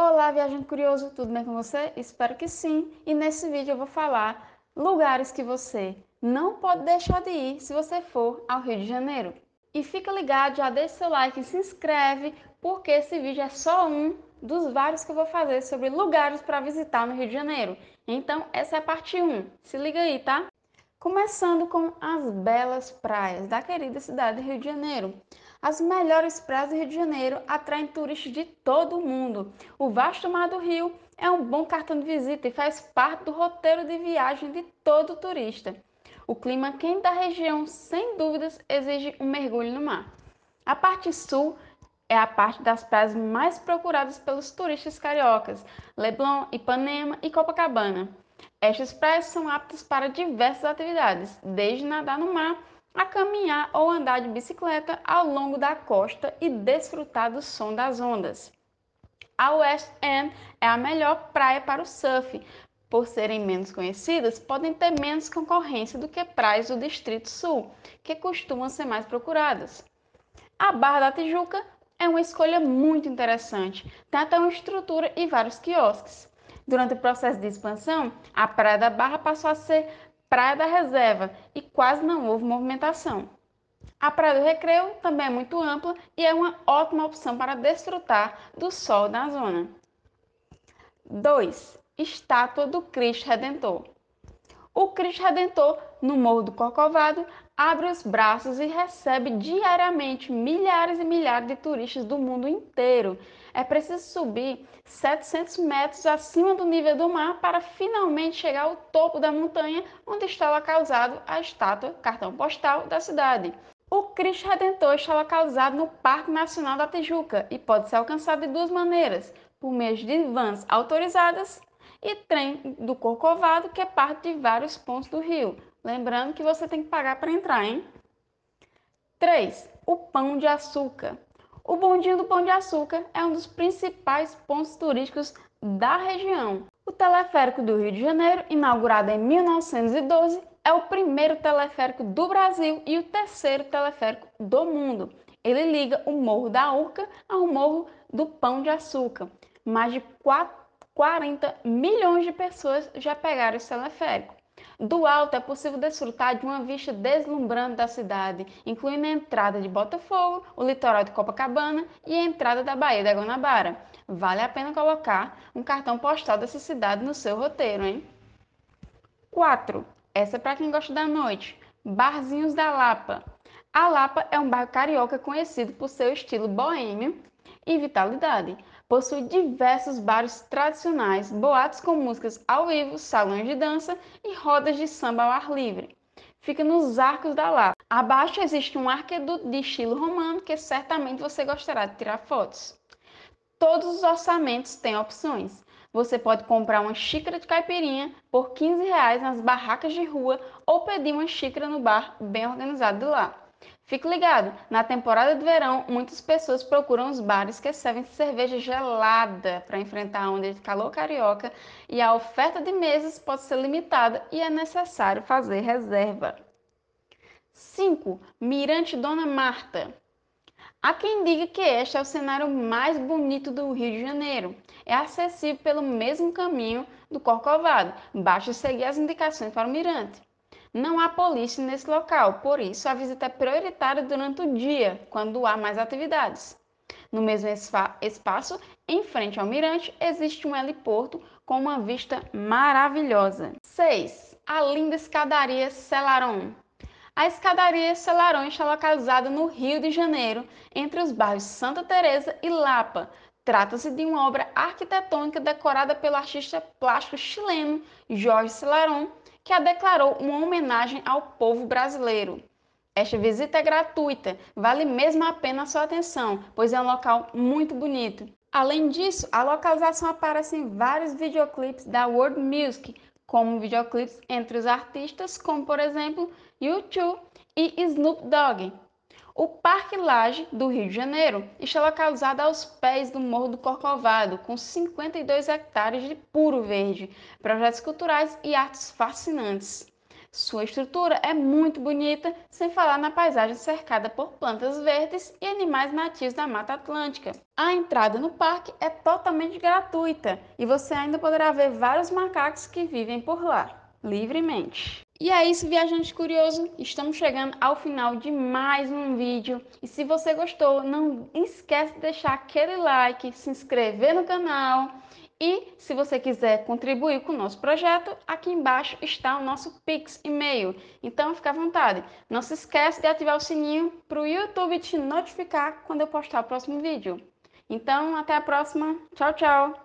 Olá, viajante curioso, tudo bem com você? Espero que sim. E nesse vídeo eu vou falar lugares que você não pode deixar de ir se você for ao Rio de Janeiro. E fica ligado, já deixa seu like e se inscreve, porque esse vídeo é só um dos vários que eu vou fazer sobre lugares para visitar no Rio de Janeiro. Então, essa é a parte 1. Se liga aí, tá? Começando com as belas praias da querida cidade do Rio de Janeiro. As melhores praias do Rio de Janeiro atraem turistas de todo o mundo. O vasto mar do Rio é um bom cartão de visita e faz parte do roteiro de viagem de todo turista. O clima quente da região, sem dúvidas, exige um mergulho no mar. A parte sul é a parte das praias mais procuradas pelos turistas cariocas, Leblon, Ipanema e Copacabana. Estas praias são aptas para diversas atividades, desde nadar no mar a caminhar ou andar de bicicleta ao longo da costa e desfrutar do som das ondas. A West End é a melhor praia para o surf. Por serem menos conhecidas, podem ter menos concorrência do que praias do Distrito Sul, que costumam ser mais procuradas. A Barra da Tijuca é uma escolha muito interessante, tem até uma estrutura e vários quiosques. Durante o processo de expansão, a Praia da Barra passou a ser Praia da Reserva e quase não houve movimentação. A Praia do Recreio também é muito ampla e é uma ótima opção para desfrutar do sol na zona. 2. Estátua do Cristo Redentor. O Cristo Redentor, no Morro do Corcovado, abre os braços e recebe diariamente milhares e milhares de turistas do mundo inteiro. É preciso subir 700 metros acima do nível do mar para finalmente chegar ao topo da montanha onde está localizado a estátua cartão postal da cidade. O Cristo Redentor está localizado no Parque Nacional da Tijuca e pode ser alcançado de duas maneiras, por meio de vans autorizadas e trem do Corcovado, que é parte de vários pontos do rio. Lembrando que você tem que pagar para entrar, hein? 3. O Pão de Açúcar. O Bondinho do Pão de Açúcar é um dos principais pontos turísticos da região. O teleférico do Rio de Janeiro, inaugurado em 1912, é o primeiro teleférico do Brasil e o terceiro teleférico do mundo. Ele liga o Morro da Urca ao Morro do Pão de Açúcar. Mais de 40 milhões de pessoas já pegaram esse teleférico. Do alto é possível desfrutar de uma vista deslumbrante da cidade, incluindo a entrada de Botafogo, o litoral de Copacabana e a entrada da Baía da Guanabara. Vale a pena colocar um cartão postal dessa cidade no seu roteiro, hein? 4. Essa é para quem gosta da noite. Barzinhos da Lapa. A Lapa é um bairro carioca conhecido por seu estilo boêmio e vitalidade. Possui diversos bares tradicionais, boatos com músicas ao vivo, salões de dança e rodas de samba ao ar livre. Fica nos Arcos da Lapa. Abaixo existe um arqueduto de estilo romano que certamente você gostará de tirar fotos. Todos os orçamentos têm opções. Você pode comprar uma xícara de caipirinha por 15 reais nas barracas de rua ou pedir uma xícara no bar bem organizado de lá. Fique ligado, na temporada de verão, muitas pessoas procuram os bares que servem cerveja gelada para enfrentar a onda de calor carioca e a oferta de mesas pode ser limitada e é necessário fazer reserva. 5. Mirante Dona Marta. Há quem diga que este é o cenário mais bonito do Rio de Janeiro. É acessível pelo mesmo caminho do Corcovado, basta seguir as indicações para o mirante. Não há polícia nesse local, por isso a visita é prioritária durante o dia, quando há mais atividades. No mesmo espaço, em frente ao mirante, existe um heliporto com uma vista maravilhosa. 6. A linda escadaria Celaron. A escadaria Celaron está localizada no Rio de Janeiro, entre os bairros Santa Teresa e Lapa. Trata-se de uma obra arquitetônica decorada pelo artista plástico chileno Jorge Celaron, que a declarou uma homenagem ao povo brasileiro. Esta visita é gratuita, vale mesmo a pena a sua atenção, pois é um local muito bonito. Além disso, a localização aparece em vários videoclipes da World Music, como videoclipes entre os artistas, como por exemplo U2 e Snoop Dogg. O Parque Laje do Rio de Janeiro está localizado aos pés do Morro do Corcovado, com 52 hectares de puro verde, projetos culturais e artes fascinantes. Sua estrutura é muito bonita, sem falar na paisagem cercada por plantas verdes e animais nativos da Mata Atlântica. A entrada no parque é totalmente gratuita e você ainda poderá ver vários macacos que vivem por lá, livremente. E é isso, viajante curioso. Estamos chegando ao final de mais um vídeo. E se você gostou, não esquece de deixar aquele like, se inscrever no canal. E se você quiser contribuir com o nosso projeto, aqui embaixo está o nosso Pix e-mail. Então fica à vontade. Não se esquece de ativar o sininho para o YouTube te notificar quando eu postar o próximo vídeo. Então, até a próxima. Tchau, tchau!